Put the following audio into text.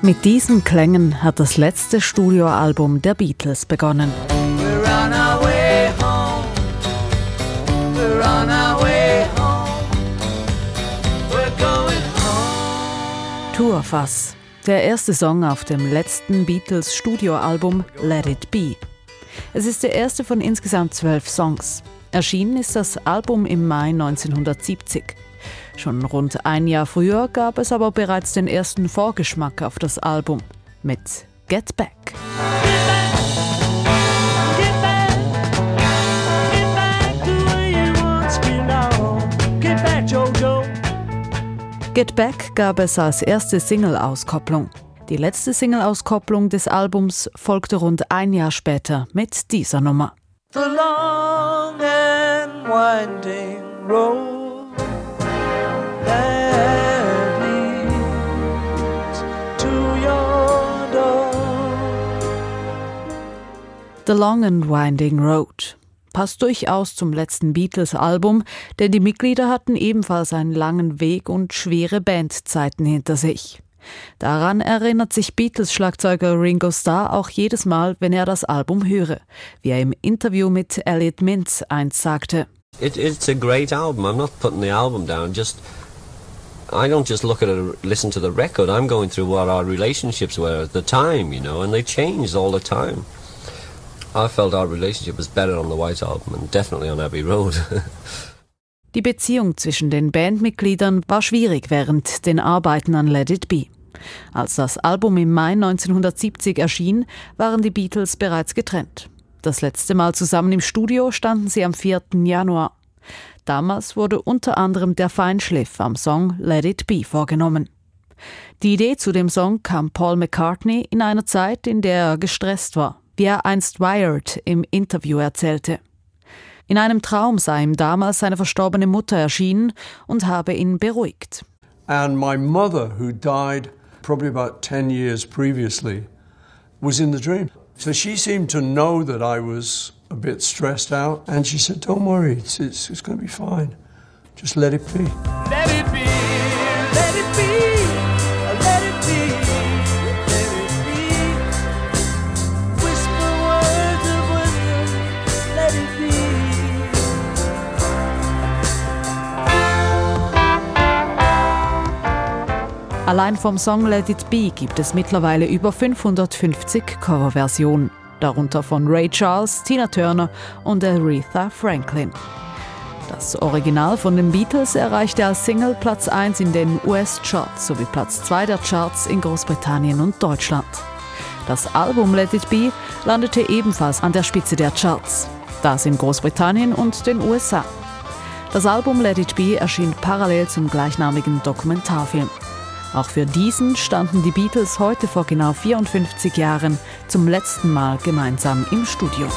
Mit diesen Klängen hat das letzte Studioalbum der Beatles begonnen. Tour of Us, der erste Song auf dem letzten Beatles Studioalbum Let It Be. Es ist der erste von insgesamt zwölf Songs. Erschienen ist das Album im Mai 1970. Schon rund ein Jahr früher gab es aber bereits den ersten Vorgeschmack auf das Album mit Get Back. Get Back gab es als erste Single-Auskopplung. Die letzte Single-Auskopplung des Albums folgte rund ein Jahr später mit dieser Nummer. The long and winding road The Long and Winding Road passt durchaus zum letzten Beatles-Album, denn die Mitglieder hatten ebenfalls einen langen Weg und schwere Bandzeiten hinter sich. Daran erinnert sich Beatles-Schlagzeuger Ringo Starr auch jedes Mal, wenn er das Album höre, wie er im Interview mit Elliot Mintz einst sagte. It, it's a great album. I'm not putting the album down. Just I don't just look at it, listen to the record. I'm going through what our relationships were at the time, you know, and they changed all the time. I felt our relationship was better on the White Album and definitely on Abbey Road. Die Beziehung zwischen den Bandmitgliedern war schwierig während den Arbeiten an Let It Be. Als das Album im Mai 1970 erschien, waren die Beatles bereits getrennt. Das letzte Mal zusammen im Studio standen sie am 4. Januar. Damals wurde unter anderem der Feinschliff am Song Let It Be vorgenommen. Die Idee zu dem Song kam Paul McCartney in einer Zeit, in der er gestresst war, wie er einst Wired im Interview erzählte. In einem Traum sei ihm damals seine verstorbene Mutter erschienen und habe ihn beruhigt. And my mother, who died probably about 10 years previously, was in the dream. So she seemed to know that I was a bit stressed out. And she said, Don't worry, it's, it's, it's going to be fine. Just let it be. Let it Allein vom Song Let It Be gibt es mittlerweile über 550 Coverversionen, darunter von Ray Charles, Tina Turner und Aretha Franklin. Das Original von den Beatles erreichte als Single Platz 1 in den US-Charts sowie Platz 2 der Charts in Großbritannien und Deutschland. Das Album Let It Be landete ebenfalls an der Spitze der Charts, das in Großbritannien und den USA. Das Album Let It Be erschien parallel zum gleichnamigen Dokumentarfilm. Auch für diesen standen die Beatles heute vor genau 54 Jahren zum letzten Mal gemeinsam im Studio.